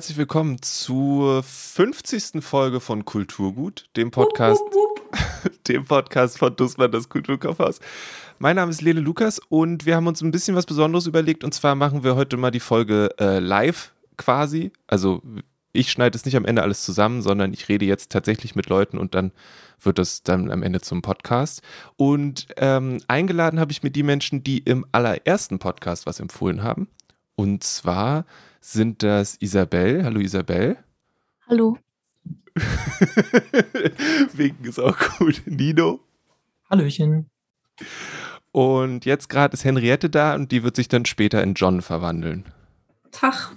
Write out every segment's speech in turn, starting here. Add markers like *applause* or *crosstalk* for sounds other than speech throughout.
herzlich willkommen zur 50. Folge von Kulturgut, dem Podcast, wupp, wupp, wupp. *laughs* dem Podcast von Dussmann, das Kulturkaufhaus. Mein Name ist Lele Lukas und wir haben uns ein bisschen was Besonderes überlegt und zwar machen wir heute mal die Folge äh, live quasi. Also ich schneide es nicht am Ende alles zusammen, sondern ich rede jetzt tatsächlich mit Leuten und dann wird es dann am Ende zum Podcast. Und ähm, eingeladen habe ich mir die Menschen, die im allerersten Podcast was empfohlen haben. Und zwar sind das Isabel. Hallo Isabel. Hallo. *laughs* Winken ist auch gut. Nino. Hallöchen. Und jetzt gerade ist Henriette da und die wird sich dann später in John verwandeln. Tag.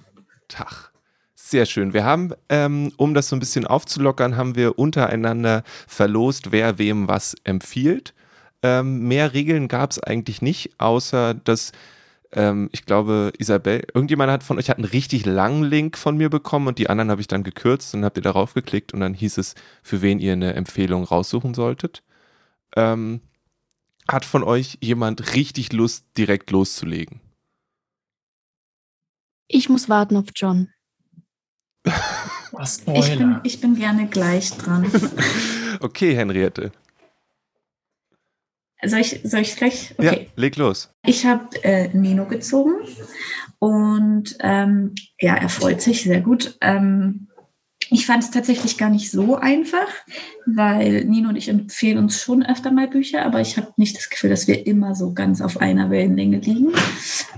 Tag. Sehr schön. Wir haben, ähm, um das so ein bisschen aufzulockern, haben wir untereinander verlost, wer wem was empfiehlt. Ähm, mehr Regeln gab es eigentlich nicht, außer dass ähm, ich glaube, Isabel, irgendjemand hat von euch hat einen richtig langen Link von mir bekommen und die anderen habe ich dann gekürzt und habt ihr darauf geklickt und dann hieß es, für wen ihr eine Empfehlung raussuchen solltet. Ähm, hat von euch jemand richtig Lust, direkt loszulegen? Ich muss warten auf John. Was ich bin, ich bin gerne gleich dran. *laughs* okay, Henriette. Soll ich, soll ich gleich? Okay. Ja, leg los. Ich habe äh, Nino gezogen und ähm, ja, er freut sich sehr gut. Ähm, ich fand es tatsächlich gar nicht so einfach, weil Nino und ich empfehlen uns schon öfter mal Bücher, aber ich habe nicht das Gefühl, dass wir immer so ganz auf einer Wellenlänge liegen.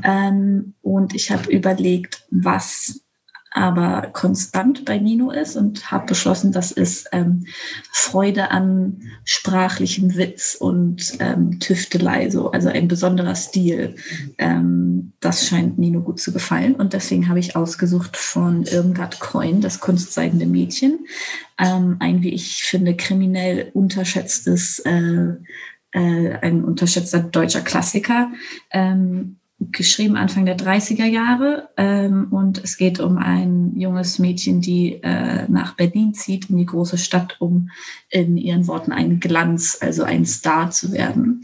Ähm, und ich habe überlegt, was aber konstant bei Nino ist und habe beschlossen, das ist ähm, Freude an sprachlichem Witz und ähm, Tüftelei, so, also ein besonderer Stil. Ähm, das scheint Nino gut zu gefallen und deswegen habe ich ausgesucht von Irmgard Coin, das kunstseidende Mädchen, ähm, ein, wie ich finde, kriminell unterschätztes, äh, äh, ein unterschätzter deutscher Klassiker. Geschrieben Anfang der 30er Jahre ähm, und es geht um ein junges Mädchen, die äh, nach Berlin zieht, in die große Stadt, um in ihren Worten ein Glanz, also ein Star zu werden.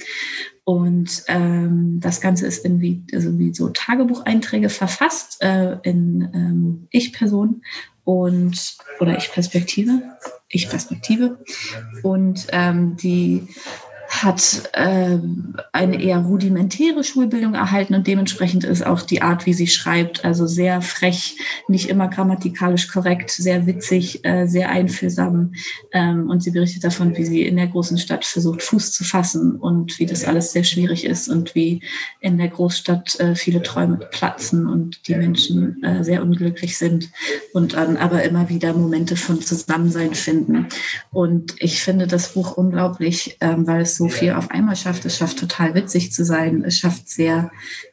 Und ähm, das Ganze ist irgendwie also wie so Tagebucheinträge verfasst äh, in ähm, Ich-Person und oder Ich-Perspektive, Ich-Perspektive. Und ähm, die hat äh, eine eher rudimentäre Schulbildung erhalten und dementsprechend ist auch die Art, wie sie schreibt, also sehr frech, nicht immer grammatikalisch korrekt, sehr witzig, äh, sehr einfühlsam. Ähm, und sie berichtet davon, wie sie in der großen Stadt versucht, Fuß zu fassen und wie das alles sehr schwierig ist und wie in der Großstadt äh, viele Träume platzen und die Menschen äh, sehr unglücklich sind und dann aber immer wieder Momente von Zusammensein finden. Und ich finde das Buch unglaublich, ähm, weil es so viel auf einmal schafft. Es schafft total witzig zu sein. Es schafft sehr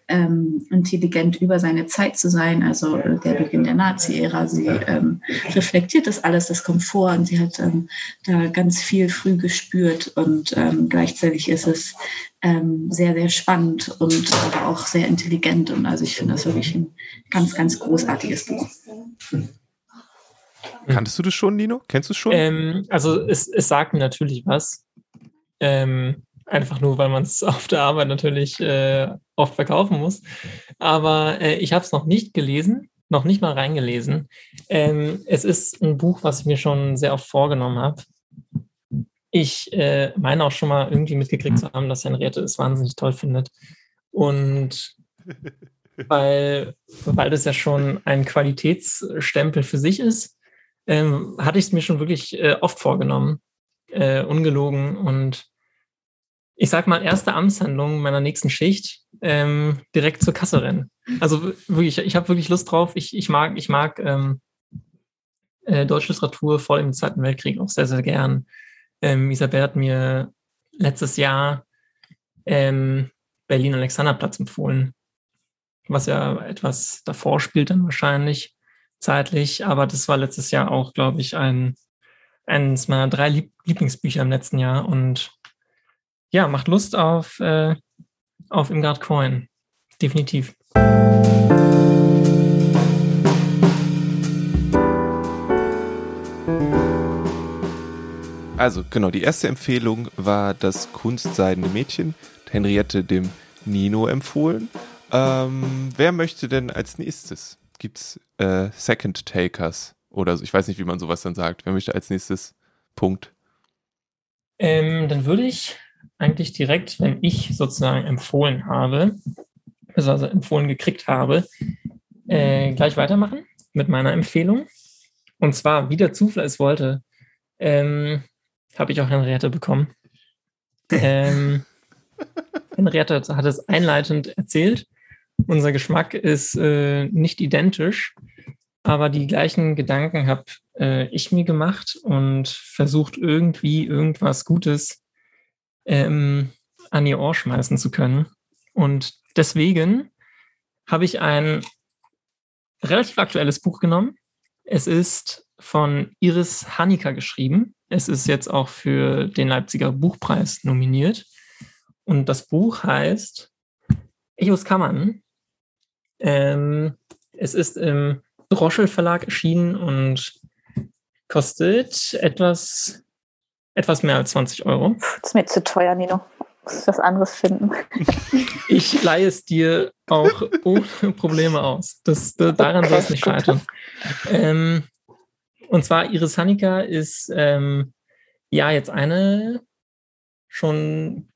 ähm, intelligent über seine Zeit zu sein. Also äh, der Beginn der Nazi-Ära. Sie ähm, reflektiert das alles, das kommt vor und sie hat ähm, da ganz viel früh gespürt und ähm, gleichzeitig ist es ähm, sehr, sehr spannend und aber auch sehr intelligent. Und also ich finde das wirklich ein ganz, ganz großartiges Buch. Kanntest du das schon, Nino? Kennst du es schon? Ähm, also es, es sagt mir natürlich was. Ähm, einfach nur, weil man es *laughs* auf der Arbeit natürlich äh, oft verkaufen muss. Aber äh, ich habe es noch nicht gelesen, noch nicht mal reingelesen. Ähm, es ist ein Buch, was ich mir schon sehr oft vorgenommen habe. Ich äh, meine auch schon mal irgendwie mitgekriegt zu haben, dass Henriette es wahnsinnig toll findet. Und *laughs* weil, weil das ja schon ein Qualitätsstempel für sich ist, ähm, hatte ich es mir schon wirklich äh, oft vorgenommen, äh, ungelogen. Und ich sag mal, erste Amtshandlung meiner nächsten Schicht, ähm, direkt zur Kasse rennen. Also wirklich, ich habe wirklich Lust drauf. Ich, ich mag, ich mag ähm, äh, deutsche Literatur vor dem Zweiten Weltkrieg auch sehr, sehr gern. Ähm, Isabel hat mir letztes Jahr ähm, Berlin Alexanderplatz empfohlen, was ja etwas davor spielt dann wahrscheinlich zeitlich, aber das war letztes Jahr auch, glaube ich, ein eines meiner drei Lieb Lieblingsbücher im letzten Jahr und ja, macht Lust auf, äh, auf Imgard Coin. Definitiv. Also, genau, die erste Empfehlung war das kunstseidene Mädchen, Henriette dem Nino empfohlen. Ähm, wer möchte denn als nächstes? gibt's äh, Second Takers oder so. Ich weiß nicht, wie man sowas dann sagt. Wer möchte als nächstes Punkt? Ähm, dann würde ich eigentlich direkt, wenn ich sozusagen empfohlen habe, also empfohlen gekriegt habe, äh, gleich weitermachen mit meiner Empfehlung. Und zwar, wie der Zufall es wollte, ähm, habe ich auch Henriette bekommen. Ähm, *laughs* Henriette hat es einleitend erzählt. Unser Geschmack ist äh, nicht identisch, aber die gleichen Gedanken habe äh, ich mir gemacht und versucht irgendwie irgendwas Gutes ähm, an ihr Ohr schmeißen zu können. Und deswegen habe ich ein relativ aktuelles Buch genommen. Es ist von Iris Hanika geschrieben. Es ist jetzt auch für den Leipziger Buchpreis nominiert. Und das Buch heißt Echos Kammern. Ähm, es ist im Droschel Verlag erschienen und kostet etwas, etwas mehr als 20 Euro. Das ist mir zu teuer, Nino. Muss was anderes finden. *laughs* Ich leihe es dir auch ohne Probleme aus. Das, daran okay, soll es nicht scheitern. Ähm, und zwar Iris Hanika ist ähm, ja jetzt eine schon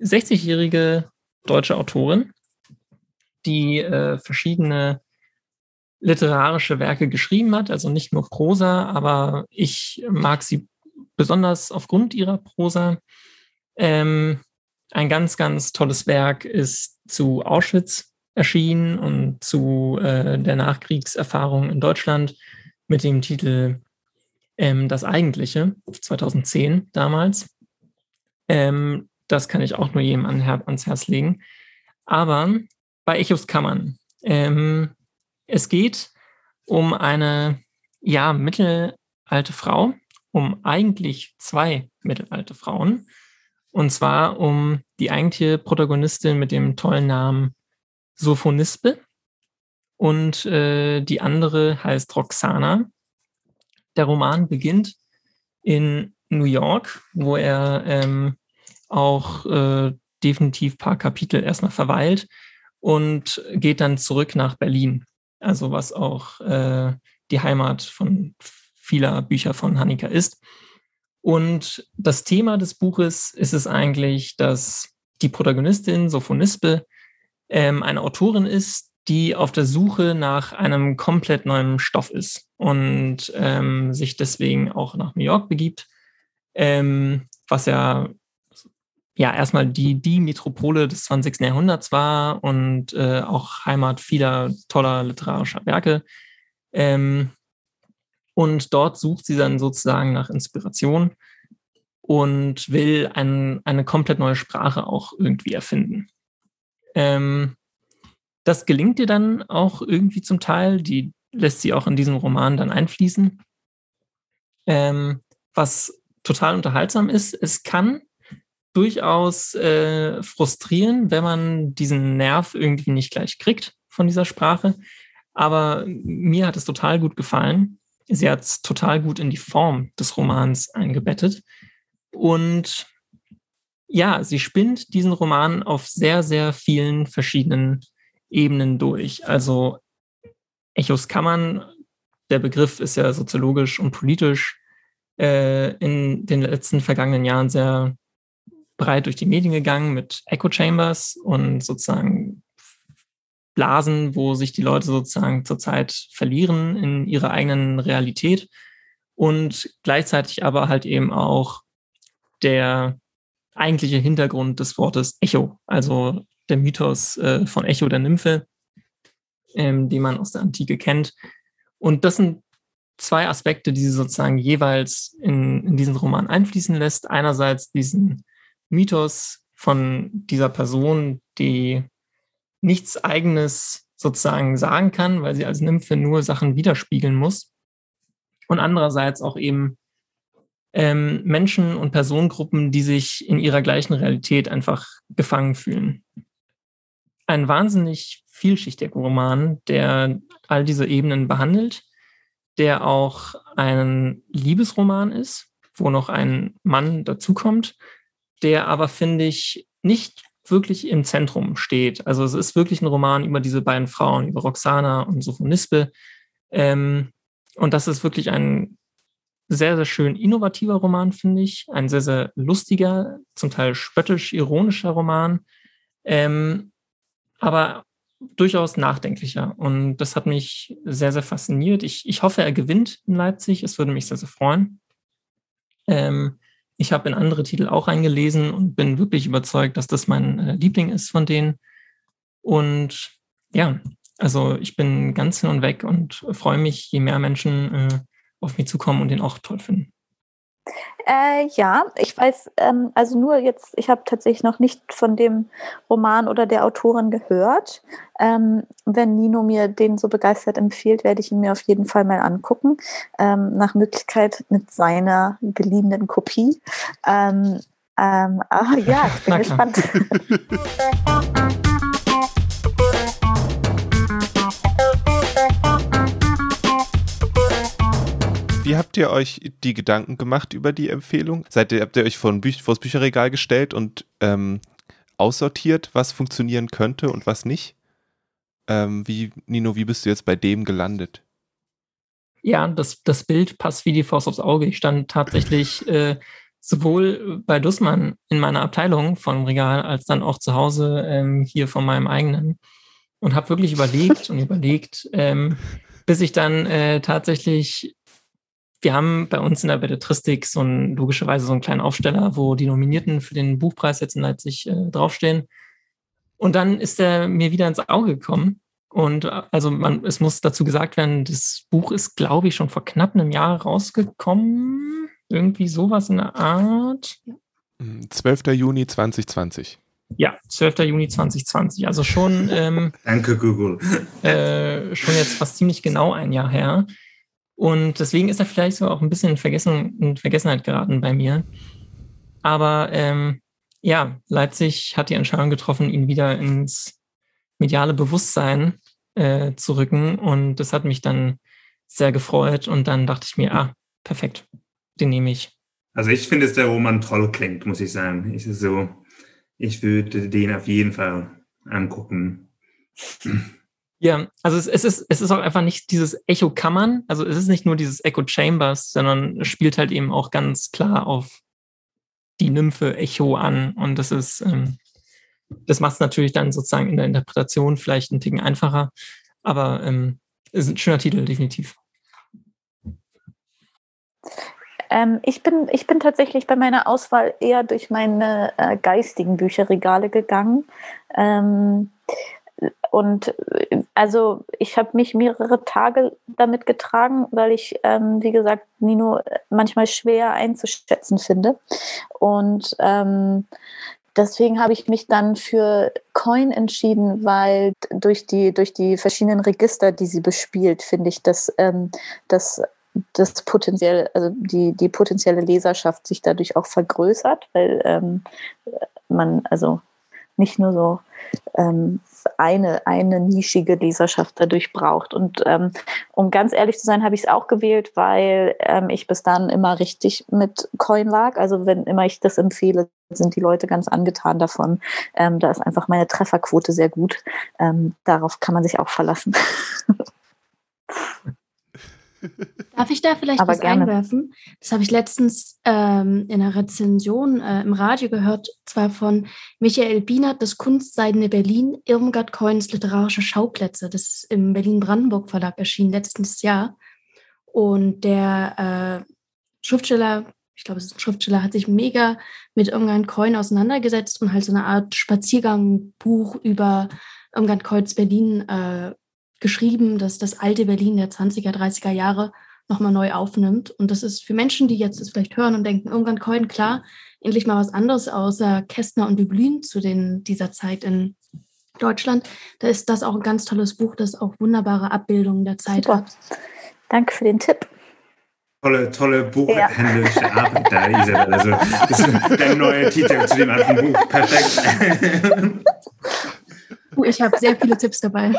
60-jährige deutsche Autorin, die äh, verschiedene literarische Werke geschrieben hat, also nicht nur Prosa, aber ich mag sie besonders aufgrund ihrer Prosa. Ähm, ein ganz, ganz tolles Werk ist zu Auschwitz erschienen und zu äh, der Nachkriegserfahrung in Deutschland mit dem Titel ähm, Das Eigentliche, 2010 damals. Ähm, das kann ich auch nur jedem an, ans Herz legen. Aber bei Echos Kammern ähm, es geht um eine, ja, mittelalte Frau, um eigentlich zwei mittelalte Frauen. Und zwar um die eigentliche Protagonistin mit dem tollen Namen Sophonispe. Und äh, die andere heißt Roxana. Der Roman beginnt in New York, wo er ähm, auch äh, definitiv paar Kapitel erstmal verweilt und geht dann zurück nach Berlin also was auch äh, die Heimat von vieler Bücher von Hanika ist. Und das Thema des Buches ist es eigentlich, dass die Protagonistin Sophonispe ähm, eine Autorin ist, die auf der Suche nach einem komplett neuen Stoff ist und ähm, sich deswegen auch nach New York begibt, ähm, was ja ja erstmal die, die Metropole des 20. Jahrhunderts war und äh, auch Heimat vieler toller literarischer Werke. Ähm, und dort sucht sie dann sozusagen nach Inspiration und will ein, eine komplett neue Sprache auch irgendwie erfinden. Ähm, das gelingt ihr dann auch irgendwie zum Teil. Die lässt sie auch in diesem Roman dann einfließen. Ähm, was total unterhaltsam ist, es kann durchaus äh, frustrieren, wenn man diesen Nerv irgendwie nicht gleich kriegt von dieser Sprache. Aber mir hat es total gut gefallen. Sie hat es total gut in die Form des Romans eingebettet. Und ja, sie spinnt diesen Roman auf sehr, sehr vielen verschiedenen Ebenen durch. Also Echos Kammern, der Begriff ist ja soziologisch und politisch äh, in den letzten vergangenen Jahren sehr breit durch die Medien gegangen mit Echo Chambers und sozusagen Blasen, wo sich die Leute sozusagen zurzeit verlieren in ihrer eigenen Realität und gleichzeitig aber halt eben auch der eigentliche Hintergrund des Wortes Echo, also der Mythos äh, von Echo der Nymphe, ähm, den man aus der Antike kennt. Und das sind zwei Aspekte, die sie sozusagen jeweils in, in diesen Roman einfließen lässt. Einerseits diesen Mythos von dieser Person, die nichts eigenes sozusagen sagen kann, weil sie als Nymphe nur Sachen widerspiegeln muss. Und andererseits auch eben ähm, Menschen und Personengruppen, die sich in ihrer gleichen Realität einfach gefangen fühlen. Ein wahnsinnig vielschichtiger Roman, der all diese Ebenen behandelt, der auch ein Liebesroman ist, wo noch ein Mann dazukommt, der aber, finde ich, nicht wirklich im Zentrum steht. Also es ist wirklich ein Roman über diese beiden Frauen, über Roxana und Sophonispe. Ähm, und das ist wirklich ein sehr, sehr schön innovativer Roman, finde ich. Ein sehr, sehr lustiger, zum Teil spöttisch, ironischer Roman. Ähm, aber durchaus nachdenklicher. Und das hat mich sehr, sehr fasziniert. Ich, ich hoffe, er gewinnt in Leipzig. Es würde mich sehr, sehr freuen. Ähm, ich habe in andere Titel auch reingelesen und bin wirklich überzeugt, dass das mein äh, Liebling ist von denen. Und ja, also ich bin ganz hin und weg und freue mich, je mehr Menschen äh, auf mich zukommen und den auch toll finden. Äh, ja, ich weiß, ähm, also nur jetzt, ich habe tatsächlich noch nicht von dem Roman oder der Autorin gehört. Ähm, wenn Nino mir den so begeistert empfiehlt, werde ich ihn mir auf jeden Fall mal angucken. Ähm, nach Möglichkeit mit seiner geliebenen Kopie. Ähm, ähm, aber ja, ich bin *laughs* gespannt. *laughs* Wie habt ihr euch die Gedanken gemacht über die Empfehlung? Seid ihr, habt ihr euch vor, ein Büch, vor das Bücherregal gestellt und ähm, aussortiert, was funktionieren könnte und was nicht? Ähm, wie, Nino, wie bist du jetzt bei dem gelandet? Ja, das, das Bild passt wie die Faust aufs Auge. Ich stand tatsächlich *laughs* äh, sowohl bei Dussmann in meiner Abteilung vom Regal als dann auch zu Hause ähm, hier von meinem eigenen und habe wirklich überlegt und überlegt, ähm, bis ich dann äh, tatsächlich wir haben bei uns in der Belletristik so ein, logischerweise so einen kleinen Aufsteller, wo die Nominierten für den Buchpreis jetzt in Leipzig äh, draufstehen. Und dann ist er mir wieder ins Auge gekommen. Und äh, also man, es muss dazu gesagt werden, das Buch ist, glaube ich, schon vor knapp einem Jahr rausgekommen. Irgendwie sowas in der Art. 12. Hm, Juni 2020. Ja, 12. Juni 2020. Also schon. Ähm, *laughs* Danke, Google. Äh, schon jetzt fast ziemlich genau ein Jahr her. Und deswegen ist er vielleicht so auch ein bisschen in, Vergessen, in Vergessenheit geraten bei mir. Aber ähm, ja, Leipzig hat die Entscheidung getroffen, ihn wieder ins mediale Bewusstsein äh, zu rücken. Und das hat mich dann sehr gefreut. Und dann dachte ich mir, ah, perfekt, den nehme ich. Also ich finde, dass der Roman toll klingt, muss ich sagen. Ich, so, ich würde den auf jeden Fall angucken. Ja, also es, es, ist, es ist auch einfach nicht dieses Echo-Kammern, also es ist nicht nur dieses Echo Chambers, sondern spielt halt eben auch ganz klar auf die Nymphe Echo an. Und das ist, ähm, das macht es natürlich dann sozusagen in der Interpretation vielleicht einen Ticken einfacher. Aber ähm, ist ein schöner Titel, definitiv. Ähm, ich, bin, ich bin tatsächlich bei meiner Auswahl eher durch meine äh, geistigen Bücherregale gegangen. Ähm, und also ich habe mich mehrere Tage damit getragen, weil ich, ähm, wie gesagt, Nino manchmal schwer einzuschätzen finde. Und ähm, deswegen habe ich mich dann für Coin entschieden, weil durch die, durch die verschiedenen Register, die sie bespielt, finde ich, dass ähm, das das potenziell, also die, die potenzielle Leserschaft sich dadurch auch vergrößert, weil ähm, man, also nicht nur so ähm, eine, eine nischige Leserschaft dadurch braucht. Und ähm, um ganz ehrlich zu sein, habe ich es auch gewählt, weil ähm, ich bis dann immer richtig mit Coin lag. Also wenn immer ich das empfehle, sind die Leute ganz angetan davon. Ähm, da ist einfach meine Trefferquote sehr gut. Ähm, darauf kann man sich auch verlassen. *laughs* Darf ich da vielleicht Aber was gerne. einwerfen? Das habe ich letztens ähm, in einer Rezension äh, im Radio gehört, zwar von Michael Bienert, das Kunstseidene Berlin, Irmgard Coins literarische Schauplätze. Das ist im Berlin-Brandenburg Verlag erschienen letztes Jahr. Und der äh, Schriftsteller, ich glaube, es ist ein Schriftsteller, hat sich mega mit Irmgard Coin auseinandergesetzt und halt so eine Art Spaziergangbuch über Irmgard Coins Berlin äh, geschrieben, dass das alte Berlin der 20er, 30er Jahre nochmal neu aufnimmt. Und das ist für Menschen, die jetzt das vielleicht hören und denken, irgendwann Coin, klar, endlich mal was anderes außer Kästner und Dublin zu den, dieser Zeit in Deutschland. Da ist das auch ein ganz tolles Buch, das auch wunderbare Abbildungen der Zeit Super. hat. Danke für den Tipp. Tolle, tolle buchhändlerische ja. Arbeit da, Isabel. Also, das ist der neue Titel zu dem alten Buch. Perfekt. *laughs* Uh, ich habe sehr viele Tipps dabei. *laughs*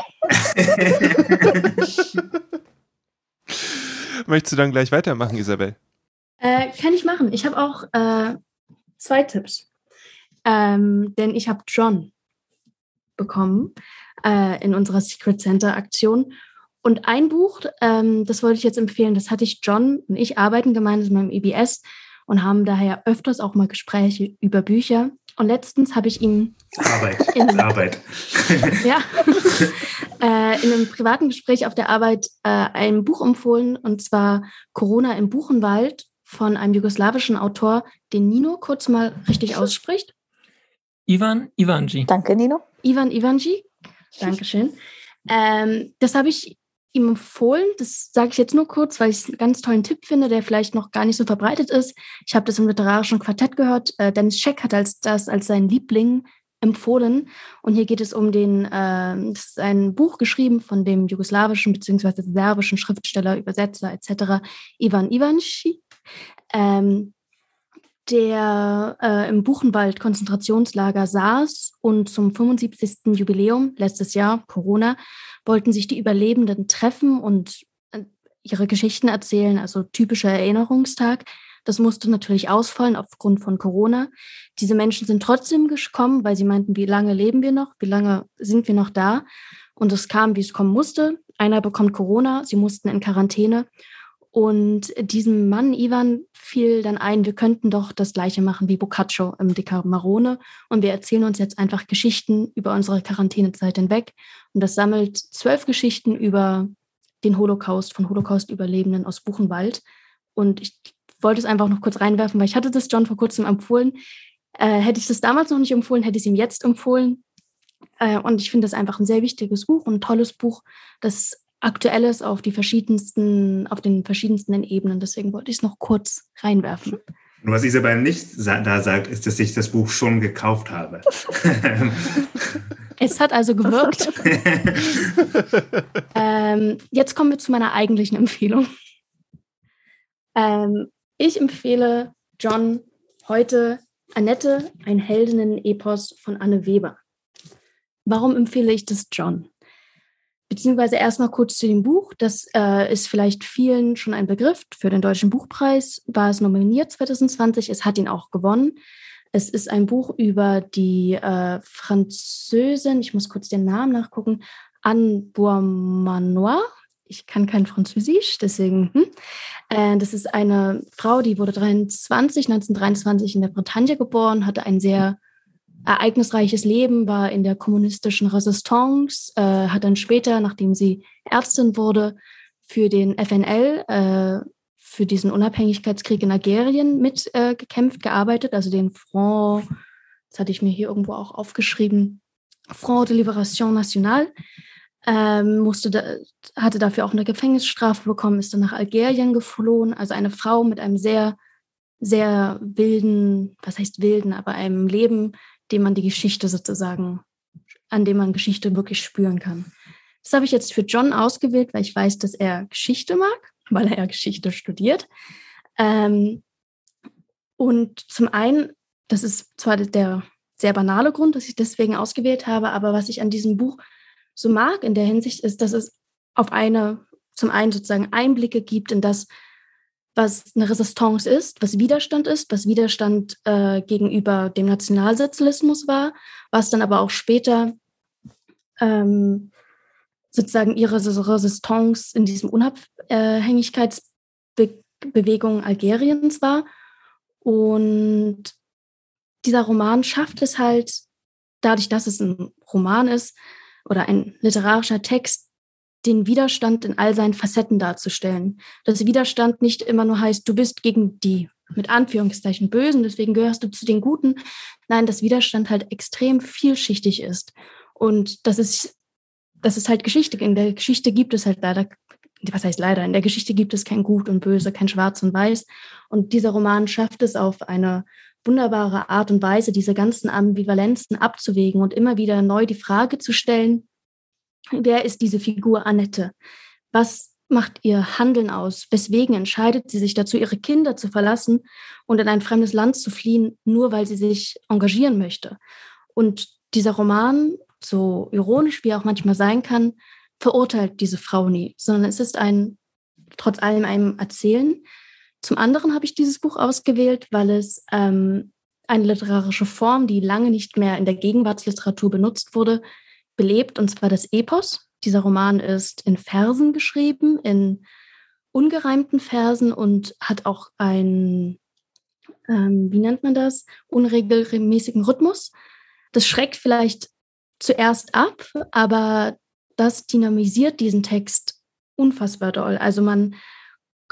Möchtest du dann gleich weitermachen, Isabel? Äh, kann ich machen. Ich habe auch äh, zwei Tipps. ähm, denn ich habe John bekommen äh, in unserer Secret Center Aktion. Und ein Buch, ähm, das wollte ich jetzt empfehlen, das hatte ich John und ich arbeiten gemeinsam im EBS und haben daher öfters auch mal Gespräche über Bücher. Und letztens habe ich ihm Arbeit, *laughs* in, Arbeit. *laughs* ja, *laughs* äh, in einem privaten Gespräch auf der Arbeit äh, ein Buch empfohlen und zwar Corona im Buchenwald von einem jugoslawischen Autor, den Nino kurz mal richtig ausspricht. Ivan Ivanji. Danke, Nino. Ivan Ivanji. Dankeschön. Ähm, das habe ich ihm empfohlen. Das sage ich jetzt nur kurz, weil ich einen ganz tollen Tipp finde, der vielleicht noch gar nicht so verbreitet ist. Ich habe das im literarischen Quartett gehört. Äh, Dennis Scheck hat als, das als sein Liebling empfohlen. Und hier geht es um den, äh, das ist ein Buch geschrieben von dem jugoslawischen bzw. serbischen Schriftsteller, Übersetzer etc. Ivan Ivanci. Ähm, der äh, im Buchenwald Konzentrationslager saß und zum 75. Jubiläum letztes Jahr Corona wollten sich die Überlebenden treffen und äh, ihre Geschichten erzählen, also typischer Erinnerungstag. Das musste natürlich ausfallen aufgrund von Corona. Diese Menschen sind trotzdem gekommen, weil sie meinten, wie lange leben wir noch? Wie lange sind wir noch da? Und es kam, wie es kommen musste. Einer bekommt Corona, sie mussten in Quarantäne und diesem Mann, Ivan, fiel dann ein, wir könnten doch das Gleiche machen wie Boccaccio im Decamerone. Und wir erzählen uns jetzt einfach Geschichten über unsere Quarantänezeit hinweg. Und das sammelt zwölf Geschichten über den Holocaust von Holocaust-Überlebenden aus Buchenwald. Und ich wollte es einfach noch kurz reinwerfen, weil ich hatte das John vor kurzem empfohlen. Äh, hätte ich das damals noch nicht empfohlen, hätte ich es ihm jetzt empfohlen. Äh, und ich finde das einfach ein sehr wichtiges Buch, ein tolles Buch, das Aktuelles auf die verschiedensten, auf den verschiedensten Ebenen. Deswegen wollte ich es noch kurz reinwerfen. Und was Isabel nicht da sagt, ist, dass ich das Buch schon gekauft habe. es hat also gewirkt. *laughs* ähm, jetzt kommen wir zu meiner eigentlichen Empfehlung. Ähm, ich empfehle John heute Annette, ein Heldinnen-Epos von Anne Weber. Warum empfehle ich das John? Beziehungsweise erstmal kurz zu dem Buch. Das äh, ist vielleicht vielen schon ein Begriff. Für den Deutschen Buchpreis war es nominiert 2020. Es hat ihn auch gewonnen. Es ist ein Buch über die äh, Französin, ich muss kurz den Namen nachgucken, Anne Bourmanois. Ich kann kein Französisch, deswegen. Hm. Äh, das ist eine Frau, die wurde 23, 1923 in der Bretagne geboren, hatte ein sehr ereignisreiches Leben, war in der kommunistischen Resistance, äh, hat dann später, nachdem sie Ärztin wurde, für den FNL, äh, für diesen Unabhängigkeitskrieg in Algerien mitgekämpft, äh, gearbeitet, also den Front, das hatte ich mir hier irgendwo auch aufgeschrieben, Front de Libération Nationale. Ähm, musste da, hatte dafür auch eine Gefängnisstrafe bekommen, ist dann nach Algerien geflohen. Also eine Frau mit einem sehr, sehr wilden, was heißt wilden, aber einem Leben, dem man die Geschichte sozusagen, an dem man Geschichte wirklich spüren kann. Das habe ich jetzt für John ausgewählt, weil ich weiß, dass er Geschichte mag, weil er Geschichte studiert. Ähm, und zum einen, das ist zwar der sehr banale Grund, dass ich deswegen ausgewählt habe, aber was ich an diesem Buch so mag in der Hinsicht ist, dass es auf eine, zum einen sozusagen Einblicke gibt in das, was eine Resistance ist, was Widerstand ist, was Widerstand äh, gegenüber dem Nationalsozialismus war, was dann aber auch später ähm, sozusagen ihre Resistance in diesem Unabhängigkeitsbewegung Algeriens war. Und dieser Roman schafft es halt, dadurch, dass es ein Roman ist oder ein literarischer Text, den Widerstand in all seinen Facetten darzustellen. Dass Widerstand nicht immer nur heißt, du bist gegen die mit Anführungszeichen Bösen, deswegen gehörst du zu den Guten. Nein, dass Widerstand halt extrem vielschichtig ist. Und das ist, das ist halt Geschichte. In der Geschichte gibt es halt leider, was heißt leider, in der Geschichte gibt es kein Gut und Böse, kein Schwarz und Weiß. Und dieser Roman schafft es auf eine wunderbare Art und Weise, diese ganzen Ambivalenzen abzuwägen und immer wieder neu die Frage zu stellen, Wer ist diese Figur Annette? Was macht ihr Handeln aus? Weswegen entscheidet sie sich dazu, ihre Kinder zu verlassen und in ein fremdes Land zu fliehen, nur weil sie sich engagieren möchte? Und dieser Roman, so ironisch wie er auch manchmal sein kann, verurteilt diese Frau nie, sondern es ist ein, trotz allem ein Erzählen. Zum anderen habe ich dieses Buch ausgewählt, weil es ähm, eine literarische Form, die lange nicht mehr in der Gegenwartsliteratur benutzt wurde, belebt, und zwar das Epos. Dieser Roman ist in Versen geschrieben, in ungereimten Versen und hat auch einen, ähm, wie nennt man das, unregelmäßigen Rhythmus. Das schreckt vielleicht zuerst ab, aber das dynamisiert diesen Text unfassbar doll. Also man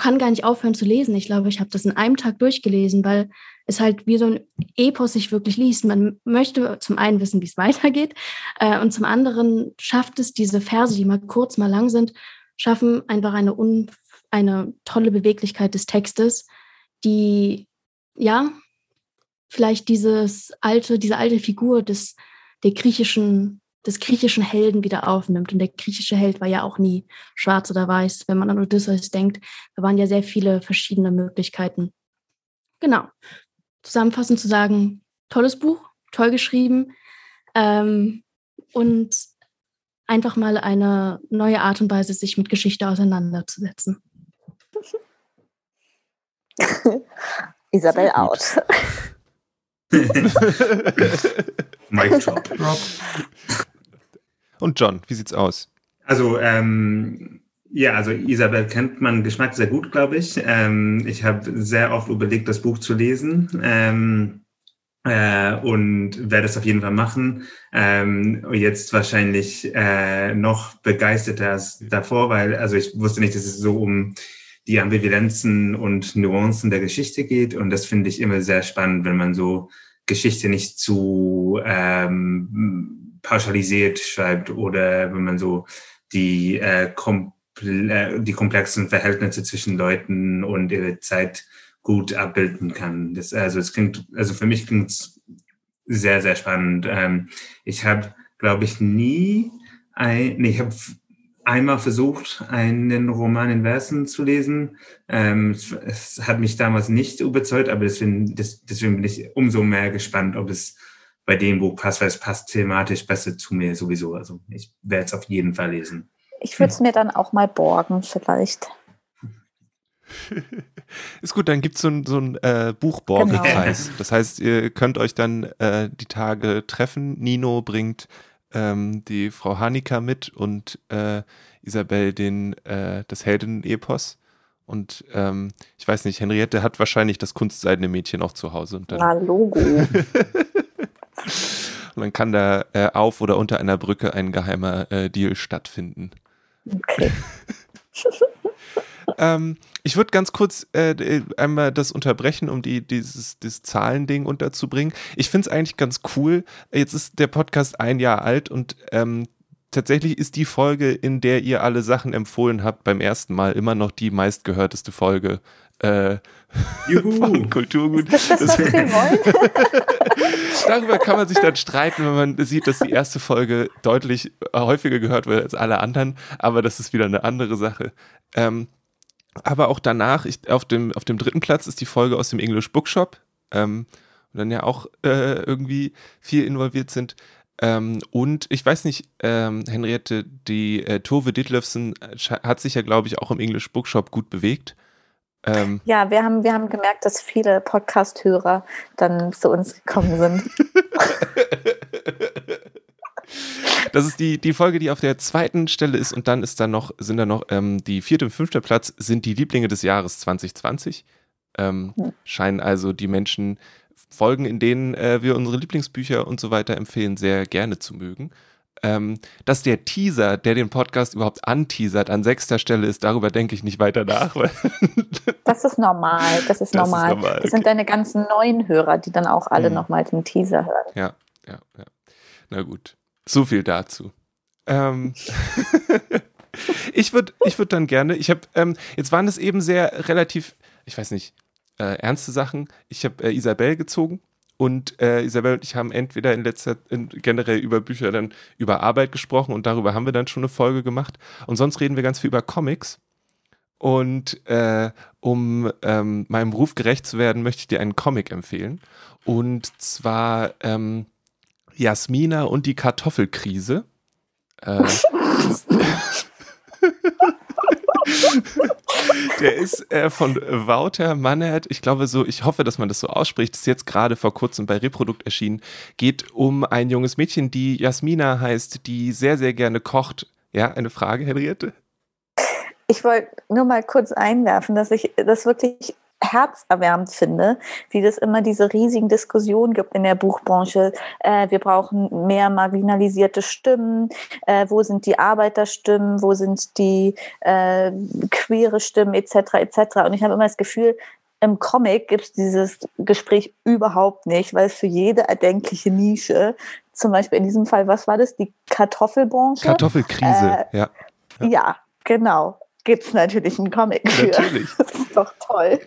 kann gar nicht aufhören zu lesen. Ich glaube, ich habe das in einem Tag durchgelesen, weil es halt wie so ein Epos sich wirklich liest. Man möchte zum einen wissen, wie es *laughs* weitergeht, äh, und zum anderen schafft es diese Verse, die mal kurz, mal lang sind, schaffen einfach eine, un, eine tolle Beweglichkeit des Textes, die ja vielleicht dieses alte, diese alte Figur des der griechischen des griechischen Helden wieder aufnimmt. Und der griechische Held war ja auch nie schwarz oder weiß. Wenn man an Odysseus denkt, da waren ja sehr viele verschiedene Möglichkeiten. Genau. Zusammenfassend zu sagen, tolles Buch, toll geschrieben ähm, und einfach mal eine neue Art und Weise, sich mit Geschichte auseinanderzusetzen. *laughs* Isabel out. *laughs* Mic drop. Und John, wie sieht's aus? Also, ähm, ja, also Isabel kennt man Geschmack sehr gut, glaube ich. Ähm, ich habe sehr oft überlegt, das Buch zu lesen. Ähm, äh, und werde es auf jeden Fall machen. Ähm, jetzt wahrscheinlich äh, noch begeisterter als davor, weil also ich wusste nicht, dass es so um die Ambivalenzen und Nuancen der Geschichte geht. Und das finde ich immer sehr spannend, wenn man so Geschichte nicht zu ähm, pauschalisiert schreibt oder wenn man so die, äh, komple die komplexen Verhältnisse zwischen Leuten und ihre Zeit gut abbilden kann. Das, also es klingt, also für mich klingt es sehr, sehr spannend. Ähm, ich habe, glaube ich, nie ein, nee, ich habe einmal versucht, einen Roman in Versen zu lesen. Ähm, es, hat mich damals nicht überzeugt, aber deswegen, deswegen bin ich umso mehr gespannt, ob es bei dem Buch passt, weil es passt thematisch besser zu mir sowieso. Also ich werde es auf jeden Fall lesen. Ich würde es mir dann auch mal borgen, vielleicht. *laughs* Ist gut, dann gibt es so einen so äh, Buchborgekreis. Genau. Das heißt, ihr könnt euch dann äh, die Tage treffen. Nino bringt ähm, die Frau Hanika mit und äh, Isabel den, äh, das Helden-Epos. Und ähm, ich weiß nicht, Henriette hat wahrscheinlich das kunstseidene Mädchen auch zu Hause. Und dann Na, Logo. *laughs* Und dann kann da äh, auf oder unter einer Brücke ein geheimer äh, Deal stattfinden. Okay. *laughs* ähm, ich würde ganz kurz äh, einmal das unterbrechen, um die, dieses, dieses Zahlending unterzubringen. Ich finde es eigentlich ganz cool. Jetzt ist der Podcast ein Jahr alt und ähm, tatsächlich ist die Folge, in der ihr alle Sachen empfohlen habt, beim ersten Mal immer noch die meistgehörteste Folge äh, *laughs* von Kulturgut. Das, das, *laughs* Darüber kann man sich dann streiten, wenn man sieht, dass die erste Folge deutlich häufiger gehört wird als alle anderen, aber das ist wieder eine andere Sache. Ähm, aber auch danach, ich, auf, dem, auf dem dritten Platz ist die Folge aus dem English Bookshop, ähm, und dann ja auch äh, irgendwie viel involviert sind. Ähm, und ich weiß nicht, ähm, Henriette, die äh, Tove Ditlevsen äh, hat sich ja, glaube ich, auch im English Bookshop gut bewegt. Ähm, ja, wir haben, wir haben gemerkt, dass viele Podcast-Hörer dann zu uns gekommen sind. *laughs* Das ist die, die Folge, die auf der zweiten Stelle ist und dann ist da noch, sind da noch ähm, die vierte und fünfte Platz sind die Lieblinge des Jahres 2020. Ähm, hm. Scheinen also die Menschen Folgen, in denen äh, wir unsere Lieblingsbücher und so weiter empfehlen, sehr gerne zu mögen. Ähm, dass der Teaser, der den Podcast überhaupt anteasert, an sechster Stelle ist, darüber denke ich nicht weiter nach. *laughs* das ist normal, das ist das normal. Ist normal. Das okay. sind deine ganzen neuen Hörer, die dann auch alle mhm. nochmal den Teaser hören. Ja, ja, ja. Na gut, so viel dazu. Ähm *laughs* ich würde ich würd dann gerne, ich habe, ähm, jetzt waren es eben sehr relativ, ich weiß nicht, äh, ernste Sachen. Ich habe äh, Isabel gezogen und äh, Isabel und ich haben entweder in letzter in, generell über Bücher dann über Arbeit gesprochen und darüber haben wir dann schon eine Folge gemacht. Und sonst reden wir ganz viel über Comics. Und äh, um ähm, meinem Ruf gerecht zu werden, möchte ich dir einen Comic empfehlen. Und zwar ähm, Jasmina und die Kartoffelkrise. Äh, *laughs* *laughs* Der ist äh, von Wouter Mannert. Ich glaube so, ich hoffe, dass man das so ausspricht. Ist jetzt gerade vor kurzem bei Reprodukt erschienen. Geht um ein junges Mädchen, die Jasmina heißt, die sehr, sehr gerne kocht. Ja, eine Frage, Henriette? Ich wollte nur mal kurz einwerfen, dass ich das wirklich herzerwärmend finde, wie es immer diese riesigen Diskussionen gibt in der Buchbranche. Äh, wir brauchen mehr marginalisierte Stimmen. Äh, wo sind die Arbeiterstimmen? Wo sind die äh, queere Stimmen etc. etc. Und ich habe immer das Gefühl, im Comic gibt es dieses Gespräch überhaupt nicht, weil es für jede erdenkliche Nische, zum Beispiel in diesem Fall, was war das, die Kartoffelbranche? Kartoffelkrise, äh, ja. Ja, genau gibt es natürlich einen Comic für. Natürlich. *laughs* Das ist doch toll.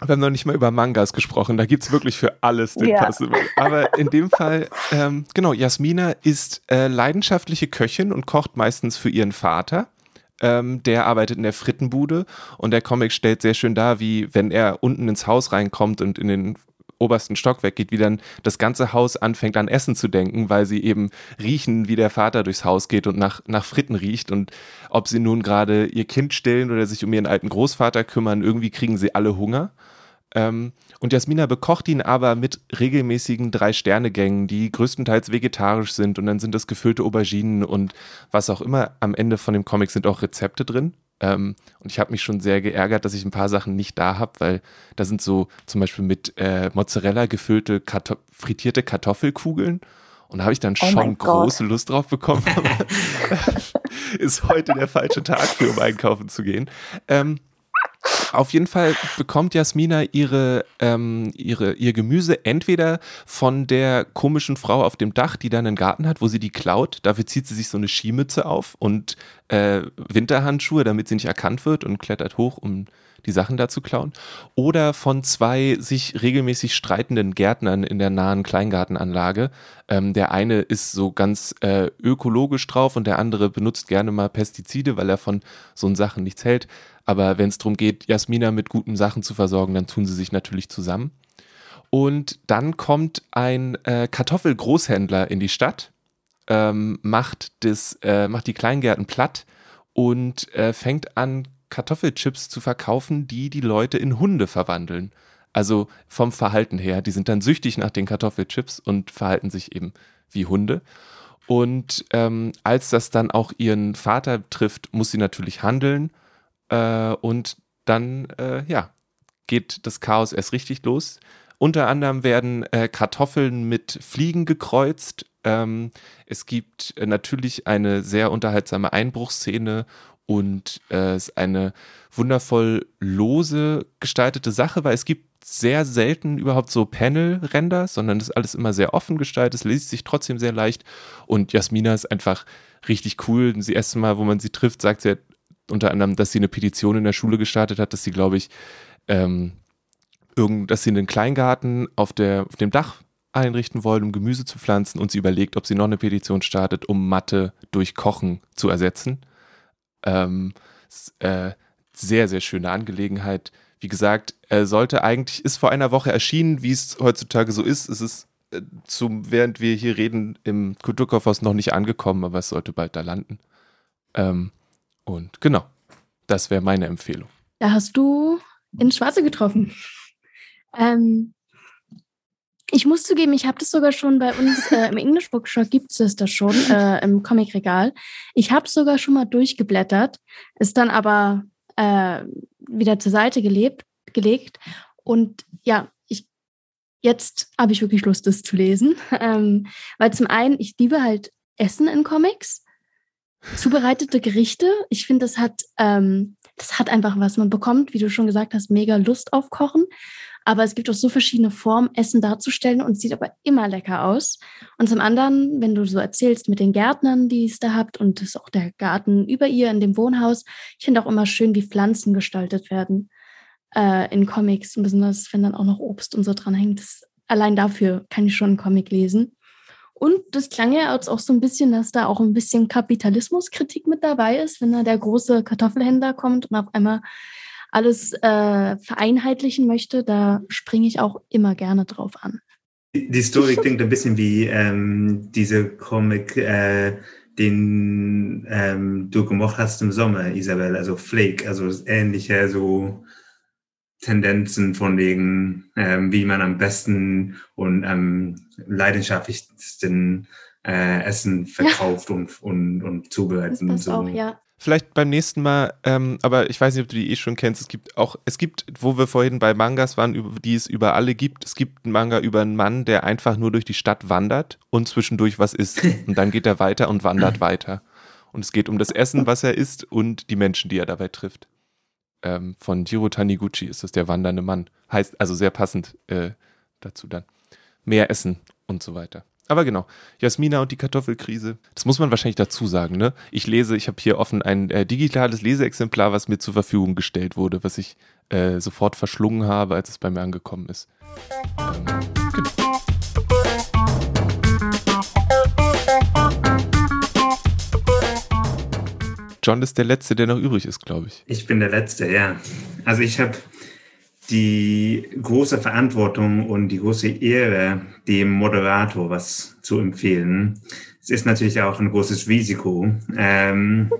Wir haben noch nicht mal über Mangas gesprochen. Da gibt es wirklich für alles den ja. Possible. Aber in dem Fall, ähm, genau, Jasmina ist äh, leidenschaftliche Köchin und kocht meistens für ihren Vater. Ähm, der arbeitet in der Frittenbude und der Comic stellt sehr schön dar, wie wenn er unten ins Haus reinkommt und in den obersten Stock weggeht, wie dann das ganze Haus anfängt an Essen zu denken, weil sie eben riechen, wie der Vater durchs Haus geht und nach, nach Fritten riecht. Und ob sie nun gerade ihr Kind stillen oder sich um ihren alten Großvater kümmern, irgendwie kriegen sie alle Hunger. Ähm, und Jasmina bekocht ihn aber mit regelmäßigen Drei-Sterne-Gängen, die größtenteils vegetarisch sind. Und dann sind das gefüllte Auberginen und was auch immer. Am Ende von dem Comic sind auch Rezepte drin. Ähm, und ich habe mich schon sehr geärgert, dass ich ein paar Sachen nicht da habe, weil da sind so zum Beispiel mit äh, Mozzarella gefüllte Kartoff frittierte Kartoffelkugeln. Und da habe ich dann oh schon große Lust drauf bekommen. *laughs* *laughs* ist heute der falsche Tag für, um einkaufen zu gehen. Ähm, auf jeden Fall bekommt Jasmina ihre, ähm, ihre, ihr Gemüse entweder von der komischen Frau auf dem Dach, die dann einen Garten hat, wo sie die klaut. Dafür zieht sie sich so eine Skimütze auf und äh, Winterhandschuhe, damit sie nicht erkannt wird und klettert hoch, um die Sachen da zu klauen. Oder von zwei sich regelmäßig streitenden Gärtnern in der nahen Kleingartenanlage. Ähm, der eine ist so ganz äh, ökologisch drauf und der andere benutzt gerne mal Pestizide, weil er von so Sachen nichts hält. Aber wenn es darum geht, Jasmina mit guten Sachen zu versorgen, dann tun sie sich natürlich zusammen. Und dann kommt ein äh, Kartoffelgroßhändler in die Stadt, ähm, macht, das, äh, macht die Kleingärten platt und äh, fängt an, Kartoffelchips zu verkaufen, die die Leute in Hunde verwandeln. Also vom Verhalten her. Die sind dann süchtig nach den Kartoffelchips und verhalten sich eben wie Hunde. Und ähm, als das dann auch ihren Vater trifft, muss sie natürlich handeln äh, und dann, äh, ja, geht das Chaos erst richtig los. Unter anderem werden äh, Kartoffeln mit Fliegen gekreuzt. Ähm, es gibt äh, natürlich eine sehr unterhaltsame Einbruchsszene und äh, es ist eine wundervoll lose gestaltete Sache, weil es gibt sehr selten überhaupt so Panel-Ränder, sondern ist alles immer sehr offen gestaltet. Es liest sich trotzdem sehr leicht und Jasmina ist einfach richtig cool. Das erste Mal, wo man sie trifft, sagt sie, unter anderem, dass sie eine Petition in der Schule gestartet hat, dass sie, glaube ich, ähm, irgend, dass sie einen Kleingarten auf, der, auf dem Dach einrichten wollen, um Gemüse zu pflanzen und sie überlegt, ob sie noch eine Petition startet, um Mathe durch Kochen zu ersetzen. Ähm, äh, sehr, sehr schöne Angelegenheit. Wie gesagt, er sollte eigentlich, ist vor einer Woche erschienen, wie es heutzutage so ist. Es ist äh, zum, während wir hier reden, im Kulturkaufhaus noch nicht angekommen, aber es sollte bald da landen. Ähm, und genau, das wäre meine Empfehlung. Da hast du ins Schwarze getroffen. Ähm, ich muss zugeben, ich habe das sogar schon bei uns äh, im English Bookshop gibt es das schon äh, im Comicregal. Ich habe sogar schon mal durchgeblättert, ist dann aber äh, wieder zur Seite gelebt, gelegt und ja, ich jetzt habe ich wirklich Lust, das zu lesen, *laughs* ähm, weil zum einen ich liebe halt Essen in Comics zubereitete Gerichte. Ich finde, das hat, ähm, das hat einfach was. Man bekommt, wie du schon gesagt hast, mega Lust auf Kochen. Aber es gibt auch so verschiedene Formen, Essen darzustellen und sieht aber immer lecker aus. Und zum anderen, wenn du so erzählst mit den Gärtnern, die es da habt und das ist auch der Garten über ihr in dem Wohnhaus, ich finde auch immer schön, wie Pflanzen gestaltet werden äh, in Comics. Und besonders, wenn dann auch noch Obst und so dran hängt. Das, allein dafür kann ich schon einen Comic lesen. Und das klang ja jetzt auch so ein bisschen, dass da auch ein bisschen Kapitalismuskritik mit dabei ist, wenn da der große Kartoffelhändler kommt und auf einmal alles äh, vereinheitlichen möchte. Da springe ich auch immer gerne drauf an. Die Story *laughs* klingt ein bisschen wie ähm, diese Comic, äh, den ähm, du gemocht hast im Sommer, Isabel, also Flake, also ähnliche so Tendenzen von wegen, ähm, wie man am besten und am leidenschaftlichsten äh, Essen verkauft ja. und, und, und zubereitet. Das so. auch, ja. Vielleicht beim nächsten Mal, ähm, aber ich weiß nicht, ob du die eh schon kennst. Es gibt auch, es gibt, wo wir vorhin bei Mangas waren, die es über alle gibt, es gibt einen Manga über einen Mann, der einfach nur durch die Stadt wandert und zwischendurch was isst. Und dann geht er weiter und wandert weiter. Und es geht um das Essen, was er isst und die Menschen, die er dabei trifft. Ähm, von Jiro Taniguchi ist das der wandernde Mann. Heißt also sehr passend äh, dazu dann. Mehr Essen und so weiter. Aber genau, Jasmina und die Kartoffelkrise. Das muss man wahrscheinlich dazu sagen, ne? Ich lese, ich habe hier offen ein äh, digitales Leseexemplar, was mir zur Verfügung gestellt wurde, was ich äh, sofort verschlungen habe, als es bei mir angekommen ist. Ähm, genau. John ist der Letzte, der noch übrig ist, glaube ich. Ich bin der Letzte, ja. Also ich habe die große Verantwortung und die große Ehre, dem Moderator was zu empfehlen. Es ist natürlich auch ein großes Risiko. Ähm,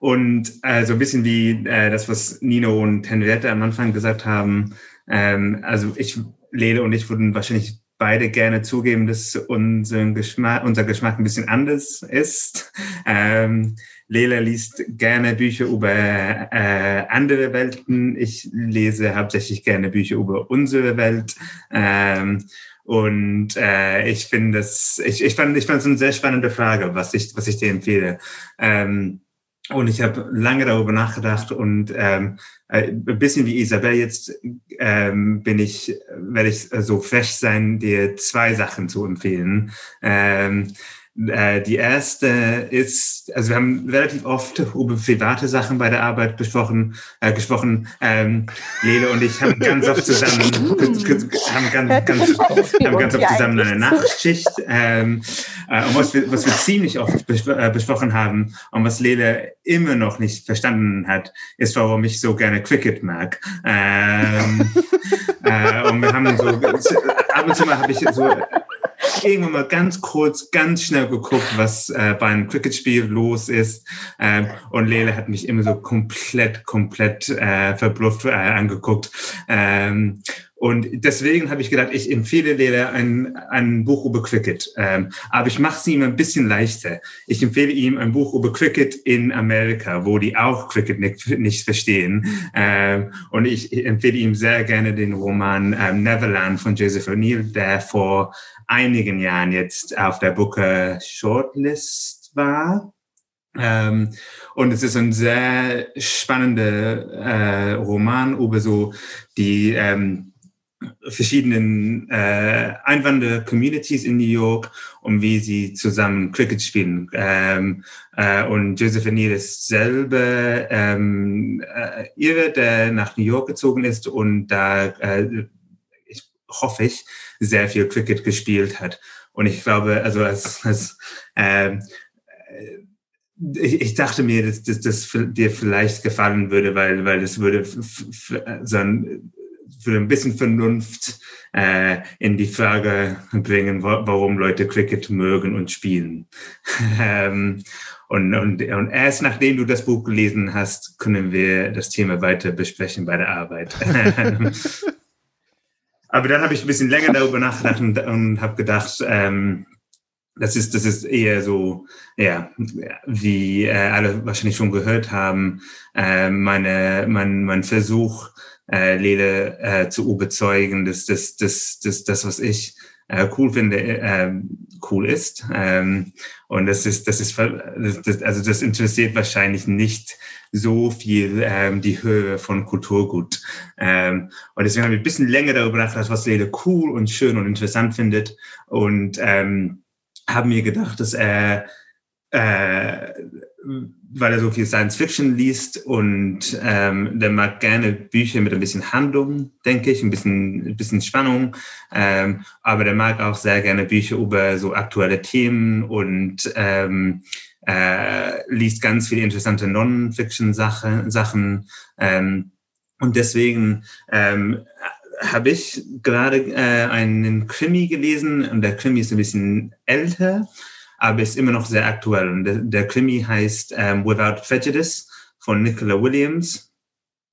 und äh, so ein bisschen wie äh, das, was Nino und Henriette am Anfang gesagt haben. Ähm, also ich, Lele und ich würden wahrscheinlich beide gerne zugeben, dass unser Geschmack, unser Geschmack ein bisschen anders ist. Ähm, Lela liest gerne Bücher über äh, andere Welten. Ich lese hauptsächlich gerne Bücher über unsere Welt. Ähm, und äh, ich finde das, ich, ich fand, ich fand es eine sehr spannende Frage, was ich, was ich dir empfehle. Ähm, und ich habe lange darüber nachgedacht und ähm, äh, ein bisschen wie Isabel jetzt ähm, bin ich, werde ich so frech sein, dir zwei Sachen zu empfehlen. Ähm, äh, die erste ist, also wir haben relativ oft über private Sachen bei der Arbeit besprochen, äh, gesprochen. Ähm, Lele und ich haben ganz oft zusammen, haben ganz, ganz, haben ganz oft zusammen eine Nachtschicht. Ähm, äh, und was wir, was wir ziemlich oft bes äh, besprochen haben und was Lele immer noch nicht verstanden hat, ist, warum ich so gerne Cricket mag. Ähm, äh, und wir haben so, ab und zu mal habe ich so irgendwann mal ganz kurz, ganz schnell geguckt, was äh, bei einem Cricket-Spiel los ist. Ähm, und Lele hat mich immer so komplett, komplett äh, verblufft äh, angeguckt. Ähm, und deswegen habe ich gedacht, ich empfehle Lele ein, ein Buch über Cricket. Ähm, aber ich mache es ihm ein bisschen leichter. Ich empfehle ihm ein Buch über Cricket in Amerika, wo die auch Cricket nicht, nicht verstehen. Ähm, und ich empfehle ihm sehr gerne den Roman ähm, Neverland von Joseph O'Neill, der vor einigen Jahren jetzt auf der Booker Shortlist war. Ähm, und es ist ein sehr spannender äh, Roman über so die ähm, verschiedenen äh, Einwanderer-Communities in New York und wie sie zusammen Cricket spielen. Ähm, äh, und Joseph O'Neill ist selber ähm, äh, ihre, der nach New York gezogen ist und da, äh, hoffe ich, sehr viel Cricket gespielt hat. Und ich glaube, also als, als ähm, äh, ich, ich dachte mir, dass, dass das dir vielleicht gefallen würde, weil, weil es würde so ein, für ein bisschen Vernunft äh, in die Frage bringen, warum Leute Cricket mögen und spielen. *laughs* ähm, und, und, und erst nachdem du das Buch gelesen hast, können wir das Thema weiter besprechen bei der Arbeit. *laughs* *laughs* Aber dann habe ich ein bisschen länger darüber nachgedacht und, und habe gedacht, ähm, das ist, das ist eher so, ja, wie äh, alle wahrscheinlich schon gehört haben, äh, meine, mein, mein Versuch, äh, Lele äh, zu überzeugen, dass das, das, das, das, was ich äh, cool finde, äh, cool ist. Ähm, und das ist, das ist, das, das, also das interessiert wahrscheinlich nicht so viel ähm, die Höhe von Kulturgut. Ähm, und deswegen habe ich ein bisschen länger darüber nachgedacht, was Lele cool und schön und interessant findet. Und ähm, habe mir gedacht, dass er äh, weil er so viel Science Fiction liest und ähm, der mag gerne Bücher mit ein bisschen Handlung, denke ich, ein bisschen, ein bisschen Spannung. Ähm, aber der mag auch sehr gerne Bücher über so aktuelle Themen und ähm, äh, liest ganz viele interessante Non-Fiction-Sachen. Sachen, ähm, und deswegen ähm, habe ich gerade äh, einen Krimi gelesen und der Krimi ist ein bisschen älter aber ist immer noch sehr aktuell. Und der, der Krimi heißt ähm, Without Prejudice von Nicola Williams.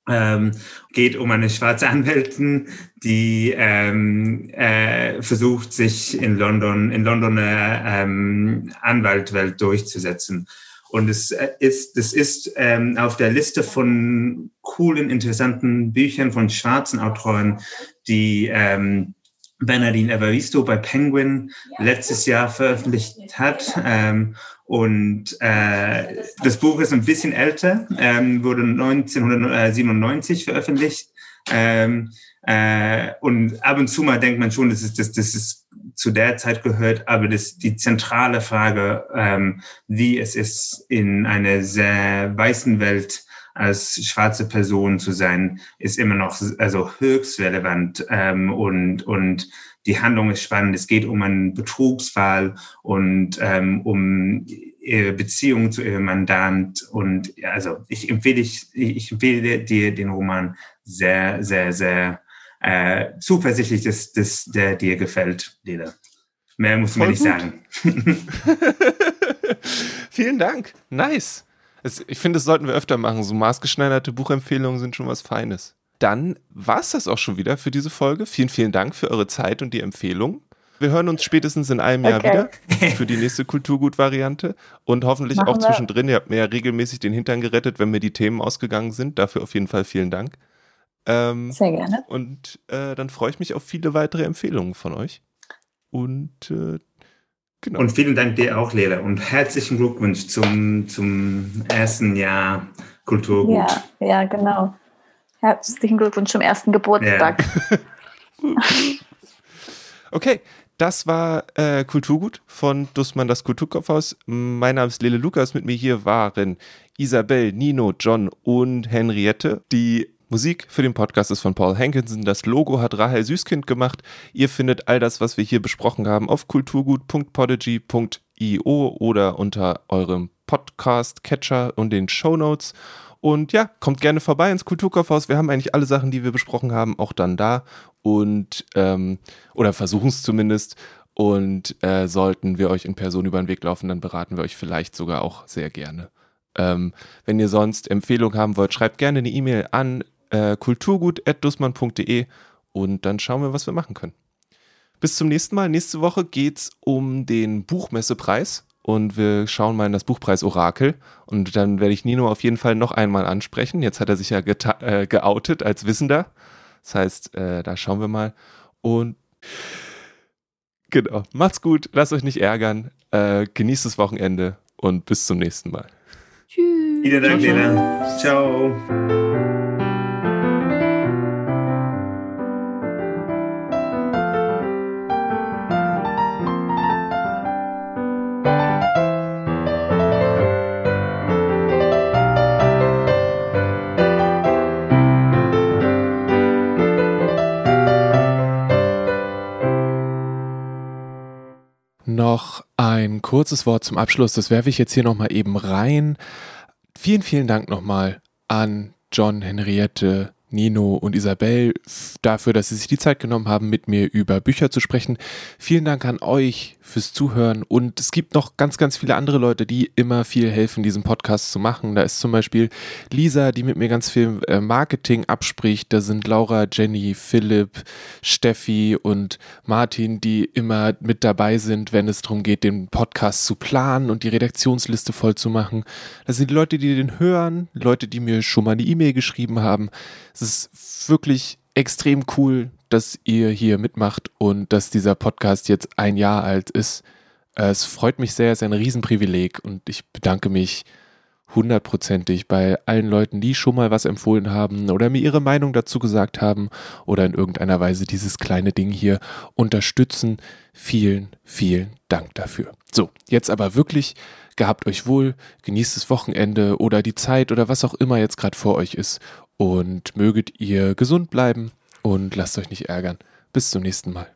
Ähm, geht um eine schwarze Anwältin, die ähm, äh, versucht, sich in London, in Londoner ähm, Anwaltwelt durchzusetzen. Und es äh, ist, das ist ähm, auf der Liste von coolen, interessanten Büchern von schwarzen Autoren, die ähm, Bernardine Evaristo bei Penguin letztes Jahr veröffentlicht hat. Ähm, und äh, das Buch ist ein bisschen älter, ähm, wurde 1997 veröffentlicht. Ähm, äh, und ab und zu mal denkt man schon, dass es, dass, dass es zu der Zeit gehört, aber das, die zentrale Frage, ähm, wie es ist, in einer sehr weißen Welt als schwarze Person zu sein, ist immer noch also höchst relevant ähm, und, und die Handlung ist spannend. Es geht um einen Betrugsfall und ähm, um ihre Beziehung zu ihrem Mandant. Und also ich empfehle, ich, ich empfehle dir den Roman sehr, sehr, sehr äh, zuversichtlich, dass, dass der dir gefällt, Lila. Mehr muss man nicht gut. sagen. *laughs* *laughs* Vielen Dank. Nice. Es, ich finde, das sollten wir öfter machen. So maßgeschneiderte Buchempfehlungen sind schon was Feines. Dann war es das auch schon wieder für diese Folge. Vielen, vielen Dank für eure Zeit und die Empfehlung. Wir hören uns spätestens in einem Jahr wieder für die nächste Kulturgut-Variante und hoffentlich Machen auch zwischendrin. Ihr habt mir ja regelmäßig den Hintern gerettet, wenn mir die Themen ausgegangen sind. Dafür auf jeden Fall vielen Dank. Ähm, Sehr gerne. Und äh, dann freue ich mich auf viele weitere Empfehlungen von euch. Und äh, genau. Und vielen Dank dir auch, Lele. Und herzlichen Glückwunsch zum, zum ersten Jahr Kulturgut. Ja, ja, genau. Herzlichen Glückwunsch zum ersten Geburtstag. Ja. *laughs* okay, das war äh, Kulturgut von Dussmann das Kulturkaufhaus. Mein Name ist Lele Lukas. Mit mir hier waren Isabel, Nino, John und Henriette. Die Musik für den Podcast ist von Paul Hankinson. Das Logo hat Rahel Süßkind gemacht. Ihr findet all das, was wir hier besprochen haben, auf kulturgut.podigy.io oder unter eurem Podcast-Catcher und den Show Notes. Und ja, kommt gerne vorbei ins Kulturkaufhaus. Wir haben eigentlich alle Sachen, die wir besprochen haben, auch dann da. Und, ähm, oder versuchen es zumindest. Und äh, sollten wir euch in Person über den Weg laufen, dann beraten wir euch vielleicht sogar auch sehr gerne. Ähm, wenn ihr sonst Empfehlungen haben wollt, schreibt gerne eine E-Mail an äh, kulturgut.dussmann.de und dann schauen wir, was wir machen können. Bis zum nächsten Mal. Nächste Woche geht es um den Buchmessepreis und wir schauen mal in das Buchpreis Orakel und dann werde ich Nino auf jeden Fall noch einmal ansprechen. Jetzt hat er sich ja äh, geoutet als Wissender. Das heißt, äh, da schauen wir mal und genau, macht's gut, lasst euch nicht ärgern, äh, genießt das Wochenende und bis zum nächsten Mal. Tschüss. Vielen Dank, Lena. Ciao. Noch ein kurzes Wort zum Abschluss. Das werfe ich jetzt hier nochmal eben rein. Vielen, vielen Dank nochmal an John, Henriette, Nino und Isabel dafür, dass sie sich die Zeit genommen haben, mit mir über Bücher zu sprechen. Vielen Dank an euch fürs Zuhören und es gibt noch ganz, ganz viele andere Leute, die immer viel helfen, diesen Podcast zu machen. Da ist zum Beispiel Lisa, die mit mir ganz viel äh, Marketing abspricht. Da sind Laura, Jenny, Philipp, Steffi und Martin, die immer mit dabei sind, wenn es darum geht, den Podcast zu planen und die Redaktionsliste voll zu machen. Das sind die Leute, die den hören, Leute, die mir schon mal eine E-Mail geschrieben haben. Es ist wirklich extrem cool, dass ihr hier mitmacht und dass dieser Podcast jetzt ein Jahr alt ist. Äh, es freut mich sehr, es ist ein Riesenprivileg und ich bedanke mich hundertprozentig bei allen Leuten, die schon mal was empfohlen haben oder mir ihre Meinung dazu gesagt haben oder in irgendeiner Weise dieses kleine Ding hier unterstützen. Vielen, vielen Dank dafür. So, jetzt aber wirklich gehabt euch wohl, genießt das Wochenende oder die Zeit oder was auch immer jetzt gerade vor euch ist und möget ihr gesund bleiben und lasst euch nicht ärgern. Bis zum nächsten Mal.